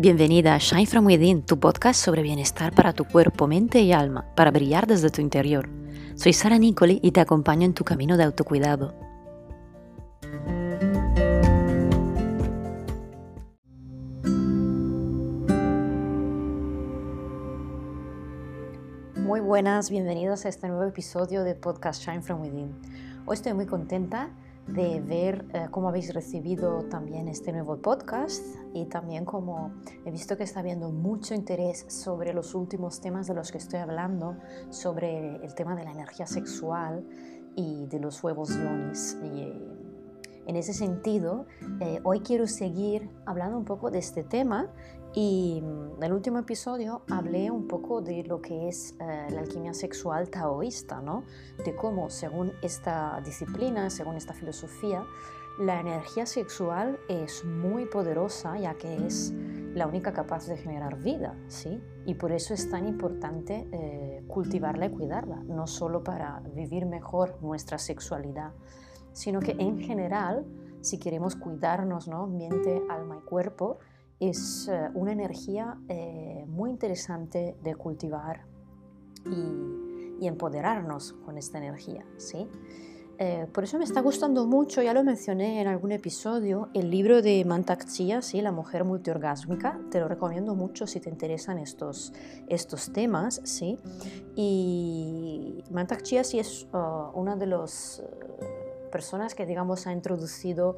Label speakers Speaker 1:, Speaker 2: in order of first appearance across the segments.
Speaker 1: Bienvenida a Shine From Within, tu podcast sobre bienestar para tu cuerpo, mente y alma, para brillar desde tu interior. Soy Sara Nicoli y te acompaño en tu camino de autocuidado. Muy buenas, bienvenidos a este nuevo episodio de podcast Shine From Within. Hoy estoy muy contenta de ver eh, cómo habéis recibido también este nuevo podcast y también cómo he visto que está habiendo mucho interés sobre los últimos temas de los que estoy hablando, sobre el tema de la energía sexual y de los huevos ionis. Y, eh, en ese sentido, eh, hoy quiero seguir hablando un poco de este tema y mm, en el último episodio hablé un poco de lo que es eh, la alquimia sexual taoísta, ¿no? de cómo según esta disciplina, según esta filosofía, la energía sexual es muy poderosa ya que es la única capaz de generar vida, ¿sí? Y por eso es tan importante eh, cultivarla y cuidarla, no solo para vivir mejor nuestra sexualidad, sino que en general, si queremos cuidarnos, ¿no? mente, alma y cuerpo, es eh, una energía eh, muy interesante de cultivar y, empoderarnos con esta energía. ¿sí? Eh, por eso me está gustando mucho, ya lo mencioné en algún episodio, el libro de Mantak Chia, ¿sí? La mujer multiorgásmica. Te lo recomiendo mucho si te interesan estos, estos temas. ¿sí? Y Mantak Chia sí es uh, una de las personas que digamos ha introducido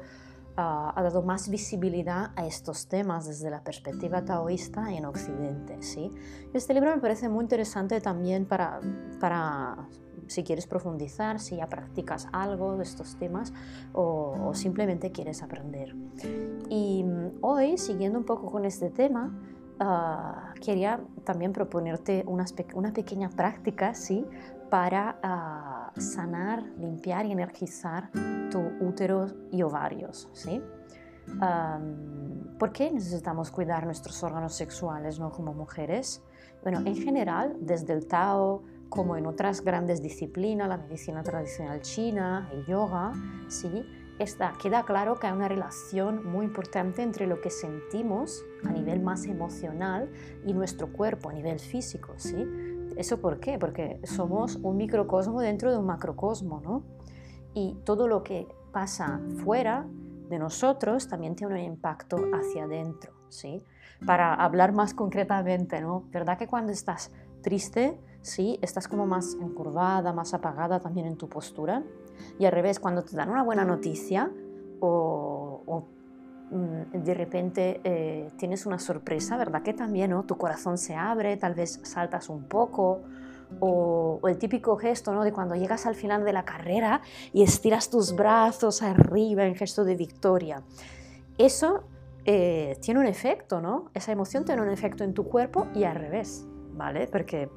Speaker 1: ha dado más visibilidad a estos temas desde la perspectiva taoísta en Occidente. ¿sí? Este libro me parece muy interesante también para, para si quieres profundizar, si ya practicas algo de estos temas o, simplemente quieres aprender. Y mm, hoy, siguiendo un poco con este tema, ah, quería también proponerte una, una pequeña práctica ¿sí? Para ah, sanar, limpiar y energizar tu útero y ovarios. ¿sí? ¿Por qué necesitamos cuidar nuestros órganos sexuales ¿no? como mujeres? Bueno, en general, desde el Tao, como en otras grandes disciplinas, la medicina tradicional china, el yoga, ¿sí? Está, queda claro que hay una relación muy importante entre lo que sentimos a nivel más emocional y nuestro cuerpo a nivel físico. ¿sí? ¿Eso por qué? Porque somos un microcosmo dentro de un macrocosmo, ¿no? Y todo lo que pasa fuera de nosotros también tiene un impacto hacia adentro, ¿sí? Para hablar más concretamente, ¿no? ¿Verdad que cuando estás triste, sí, estás como más encurvada, más apagada también en tu postura? Y al revés, cuando te dan una buena noticia o, de repente eh, tienes una sorpresa, ¿verdad? Que también ¿no? tu corazón se abre, tal vez saltas un poco, o, el típico gesto ¿no? de cuando llegas al final de la carrera y estiras tus brazos arriba en gesto de victoria. Eso eh, tiene un efecto, ¿no? Esa emoción tiene un efecto en tu cuerpo y al revés, ¿vale? Porque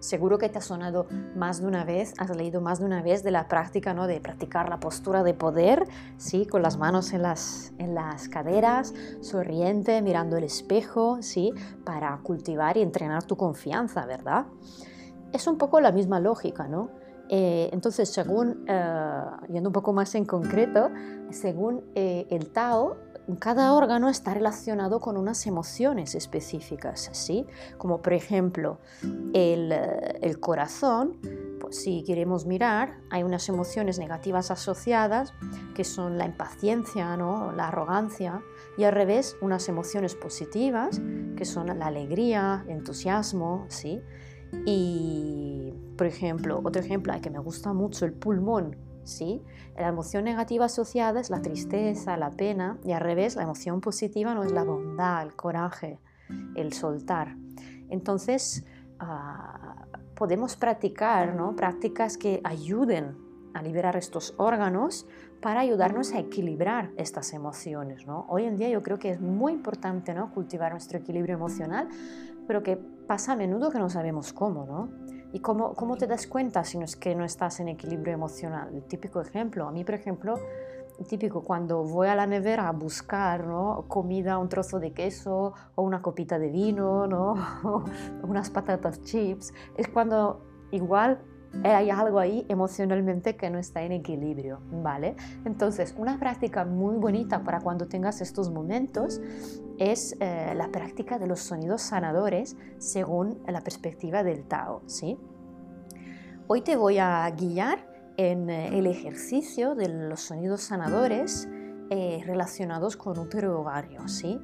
Speaker 1: Seguro que te ha sonado más de una vez, has leído más de una vez de la práctica, ¿no? De practicar la postura de poder, ¿sí? Con las manos en las, en las caderas, sonriente, mirando el espejo, ¿sí? Para cultivar y entrenar tu confianza, ¿verdad? Es un poco la misma lógica, ¿no? Eh, entonces, según, eh, yendo un poco más en concreto, según eh, el Tao, cada órgano está relacionado con unas emociones específicas, ¿sí? Como por ejemplo el, el corazón, pues si queremos mirar, hay unas emociones negativas asociadas que son la impaciencia, ¿no? la arrogancia, y al revés unas emociones positivas que son la alegría, el entusiasmo, ¿sí? Y por ejemplo, otro ejemplo que me gusta mucho, el pulmón, ¿sí? La emoción negativa asociada es la tristeza, la pena, y al revés, la emoción positiva no es la bondad, el coraje, el soltar. Entonces, ah, podemos practicar ¿no? prácticas que ayuden a liberar estos órganos para ayudarnos a equilibrar estas emociones. ¿no? Hoy en día yo creo que es muy importante ¿no? cultivar nuestro equilibrio emocional, pero que pasa a menudo que no sabemos cómo. ¿no? ¿Y cómo, cómo te das cuenta si no es que no estás en equilibrio emocional? El típico ejemplo, a mí por ejemplo, típico cuando voy a la nevera a buscar ¿no? comida, un trozo de queso o una copita de vino, ¿no? unas patatas chips, es cuando igual hay algo ahí emocionalmente que no está en equilibrio, ¿vale? Entonces, una práctica muy bonita para cuando tengas estos momentos es eh, la práctica de los sonidos sanadores según la perspectiva del Tao, ¿sí? Hoy te voy a guiar en eh, el ejercicio de los sonidos sanadores eh, relacionados con útero ovario, ¿sí?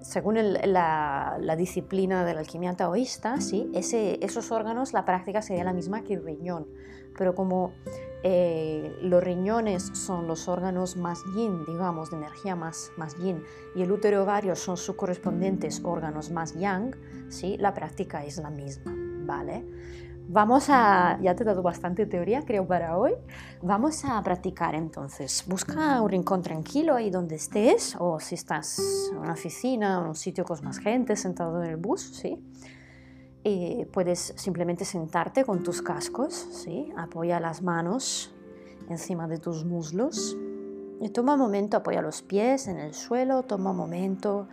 Speaker 1: Según la, disciplina de la alquimia taoísta, ¿sí? esos órganos, la práctica sería la misma que el riñón, pero como eh, los riñones son los órganos más yin, digamos, de energía más, más yin, y el útero ovario son sus correspondientes órganos más yang, ¿sí? la práctica es la misma, ¿vale? Vamos a, ya te he dado bastante teoría creo para hoy, vamos a practicar entonces. Busca un rincón tranquilo ahí donde estés o si estás en una oficina o en un sitio con más gente sentado en el bus, ¿sí? Y puedes simplemente sentarte con tus cascos, ¿sí? Apoya las manos encima de tus muslos y toma un momento, apoya los pies en el suelo, toma un momento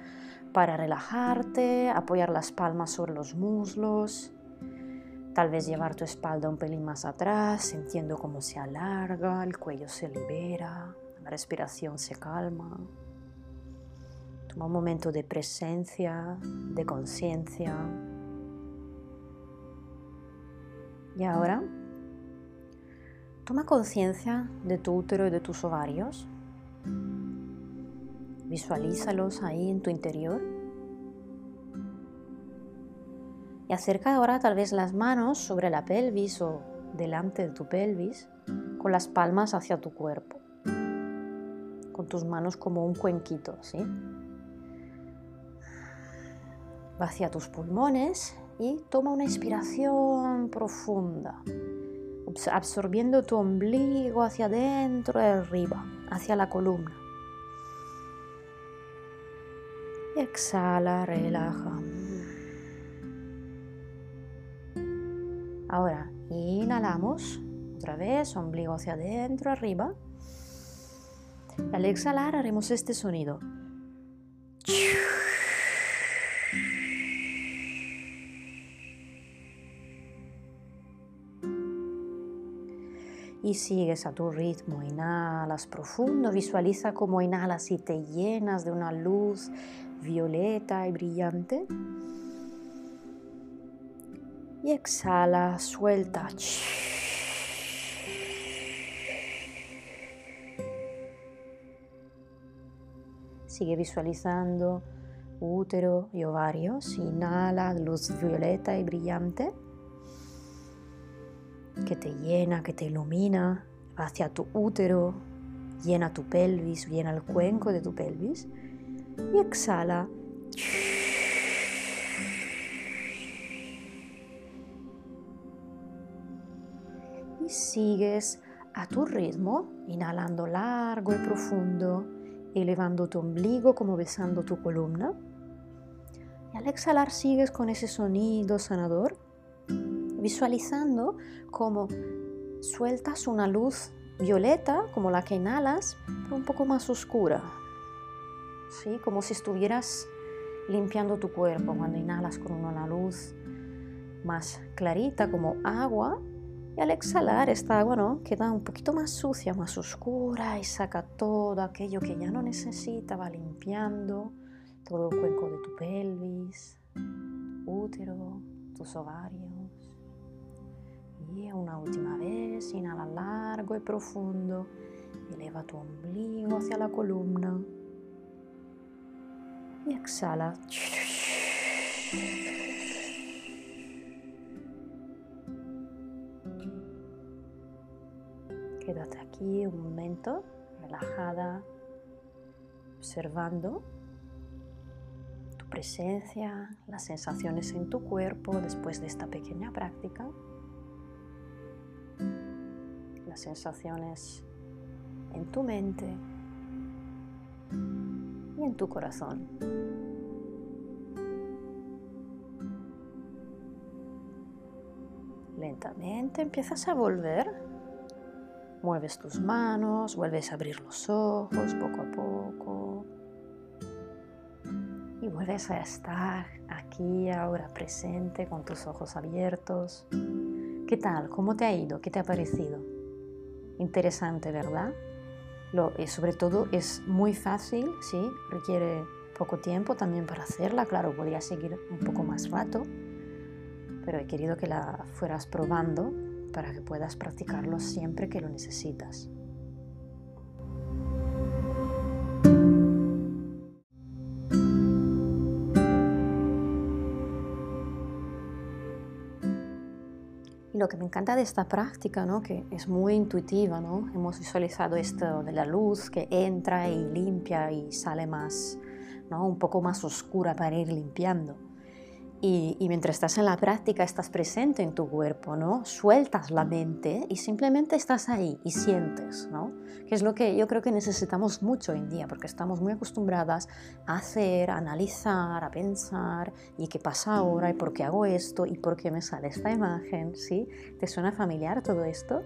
Speaker 1: para relajarte, apoyar las palmas sobre los muslos Tal vez llevar tu espalda un pelín más atrás, sintiendo cómo se alarga, el cuello se libera, la respiración se calma. Toma un momento de presencia, de conciencia. Y ahora, toma conciencia de tu útero y de tus ovarios. Visualízalos ahí en tu interior y acerca ahora tal vez las manos sobre la pelvis o delante de tu pelvis con las palmas hacia tu cuerpo, con tus manos como un cuenquito, ¿sí? Vacía tus pulmones y toma una inspiración profunda, absorbiendo tu ombligo hacia adentro y arriba, hacia la columna. exhala, relaja. Ahora, inhalamos otra vez, ombligo hacia adentro, arriba. al exhalar haremos este sonido. Y sigues a tu ritmo, inhalas profundo, visualiza cómo inhalas y te llenas de una luz violeta y brillante y exhala, suelta. Sigue visualizando útero y ovarios. Inhala luz violeta y brillante que te llena, que te ilumina hacia tu útero, llena tu pelvis, llena el cuenco de tu pelvis. Y exhala. Sigues a tu ritmo, inhalando largo y profundo, elevando tu ombligo como besando tu columna. Y al exhalar sigues con ese sonido sanador, visualizando como sueltas una luz violeta, como la que inhalas, pero un poco más oscura. ¿Sí? Como si estuvieras limpiando tu cuerpo cuando inhalas con una luz más clarita como agua y al exhalar esta agua queda un poquito más sucia, más oscura y saca todo aquello que ya no necesita, va limpiando todo el cuenco de tu pelvis, útero, tus ovarios. Y una última vez, inhala largo y profundo, eleva tu ombligo hacia la columna y exhala. Aquí un momento, relajada, observando tu presencia, las sensaciones en tu cuerpo después de esta pequeña práctica, las sensaciones en tu mente y en tu corazón. Lentamente empiezas a volver Mueves tus manos, vuelves a abrir los ojos poco a poco. Y vuelves a estar aquí ahora presente con tus ojos abiertos, ¿Qué tal? ¿Cómo te ha ido? ¿Qué te ha parecido? Interesante, ¿verdad? Lo, y sobre todo es muy fácil, ¿sí? Requiere poco tiempo también para hacerla. Claro, podría seguir un poco más rato, pero he querido que la fueras probando para que puedas practicarlo siempre que lo necesitas. Lo que me encanta de esta práctica, ¿no? que es muy intuitiva, ¿no? hemos visualizado esto de la luz que entra y limpia y sale más, ¿no? un poco más oscura para ir limpiando. Y, mientras estás en la práctica estás presente en tu cuerpo, ¿no? Sueltas la mente y simplemente estás ahí y sientes, ¿no? Que es lo que yo creo que necesitamos mucho hoy en día, porque estamos muy acostumbradas a hacer, a analizar, a pensar, y qué pasa ahora, y por qué hago esto, y por qué me sale esta imagen, ¿sí? ¿Te suena familiar todo esto?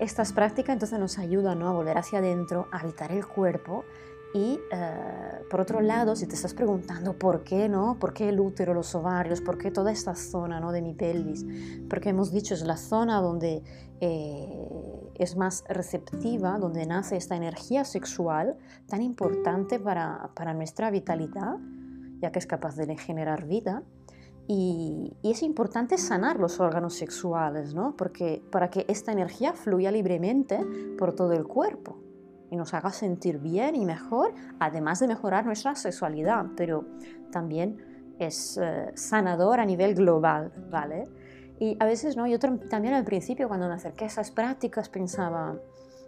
Speaker 1: Estas prácticas entonces nos ayudan ¿no? a volver hacia adentro, a habitar el cuerpo y eh, por otro lado, si te estás preguntando por qué, ¿no? ¿Por qué el útero, los ovarios? ¿Por qué toda esta zona ¿no? de mi pelvis? Porque hemos dicho es la zona donde eh, es más receptiva, donde nace esta energía sexual tan importante para, para nuestra vitalidad, ya que es capaz de generar vida. Y, y, es importante sanar los órganos sexuales, ¿no? Porque para que esta energía fluya libremente por todo el cuerpo y nos haga sentir bien y mejor, además de mejorar nuestra sexualidad, pero también es eh, sanador a nivel global, ¿vale? Y a veces, ¿no? Yo también al principio cuando me acerqué a esas prácticas pensaba,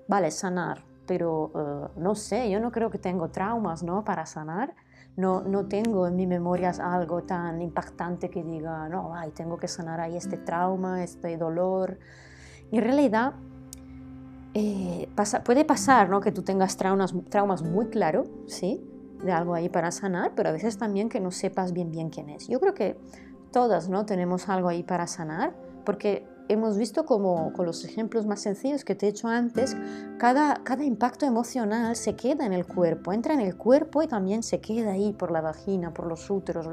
Speaker 1: vale, sanar, pero eh, no sé, yo no creo que tengo traumas, ¿no? Para sanar. No, no tengo en mi memoria algo tan impactante que diga, no, ay, tengo que sanar ahí este trauma, este dolor. Y en realidad eh, puede pasar ¿no? que tú tengas traumas, traumas muy claros, ¿sí? De algo ahí para sanar, pero a veces también que no sepas bien bien quién es. Yo creo que todas ¿no? tenemos algo ahí para sanar, porque hemos visto como con los ejemplos más sencillos que te he hecho antes, cada, cada impacto emocional se queda en el cuerpo, entra en el cuerpo y también se queda ahí por la vagina, por los úteros,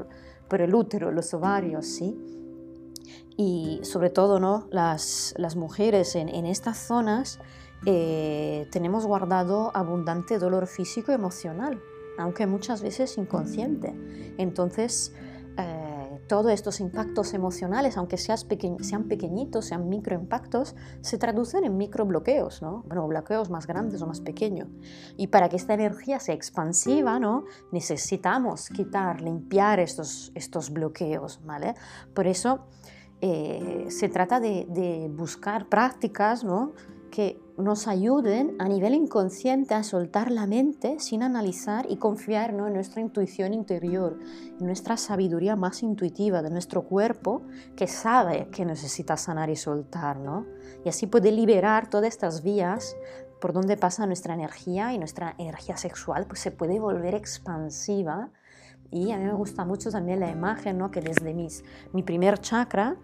Speaker 1: por el útero, los ovarios, ¿sí? Y sobre todo, ¿no? Las, las mujeres en, en estas zonas eh, tenemos guardado abundante dolor físico y emocional, aunque muchas veces inconsciente. Entonces, eh, todos estos impactos emocionales, aunque sean, sean pequeñitos, sean microimpactos, se traducen en microbloqueos, ¿no? Bueno, bloqueos más grandes o más pequeños. Y para que esta energía sea expansiva, ¿no? Necesitamos quitar, limpiar estos, estos bloqueos, ¿vale? Por eso eh, se trata de, de buscar prácticas, ¿no? que nos ayuden a nivel inconsciente a soltar la mente sin analizar y confiar en nuestra intuición interior, en nuestra sabiduría más intuitiva de nuestro cuerpo que sabe que necesita sanar y soltar, ¿no? Y así puede liberar todas estas vías por donde pasa nuestra energía y nuestra energía sexual pues se puede volver expansiva y a mí me gusta mucho también la imagen, ¿no? Que desde mis, mi primer chakra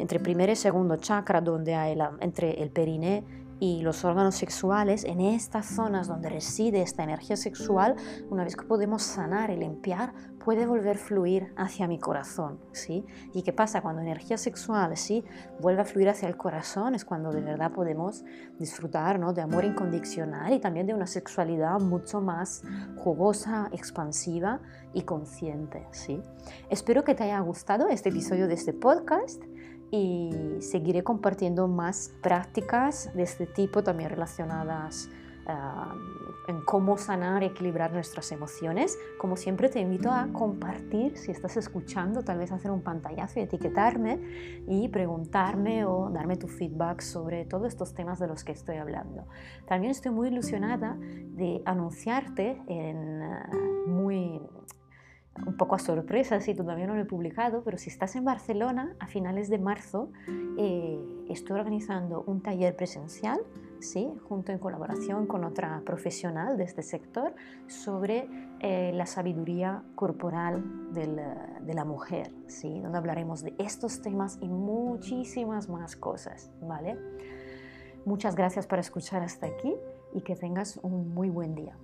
Speaker 1: entre primer y segundo chakra, donde hay entre el periné y los órganos sexuales, en estas zonas donde reside esta energía sexual, una vez que podemos sanar y limpiar, puede volver a fluir hacia mi corazón, ¿sí? ¿Y qué pasa cuando energía sexual, sí, vuelve a fluir hacia el corazón? Es cuando de verdad podemos disfrutar, ¿no? De amor incondicional y también de una sexualidad mucho más jugosa, expansiva y consciente, ¿sí? Espero que te haya gustado este episodio de este podcast y seguiré compartiendo más prácticas de este tipo también relacionadas en cómo sanar y equilibrar nuestras emociones. Como siempre te invito a compartir, si estás escuchando, tal vez hacer un pantallazo y etiquetarme y preguntarme o darme tu feedback sobre todos estos temas de los que estoy hablando. También estoy muy ilusionada de anunciarte en uh, muy un poco a sorpresa, si todavía no lo he publicado, pero si estás en Barcelona a finales de marzo, eh, estoy organizando un taller presencial, ¿sí? junto en colaboración con otra profesional de este sector, sobre eh, la sabiduría corporal de la mujer, ¿sí? donde hablaremos de estos temas y muchísimas más cosas. ¿vale? Muchas gracias por escuchar hasta aquí y que tengas un muy buen día.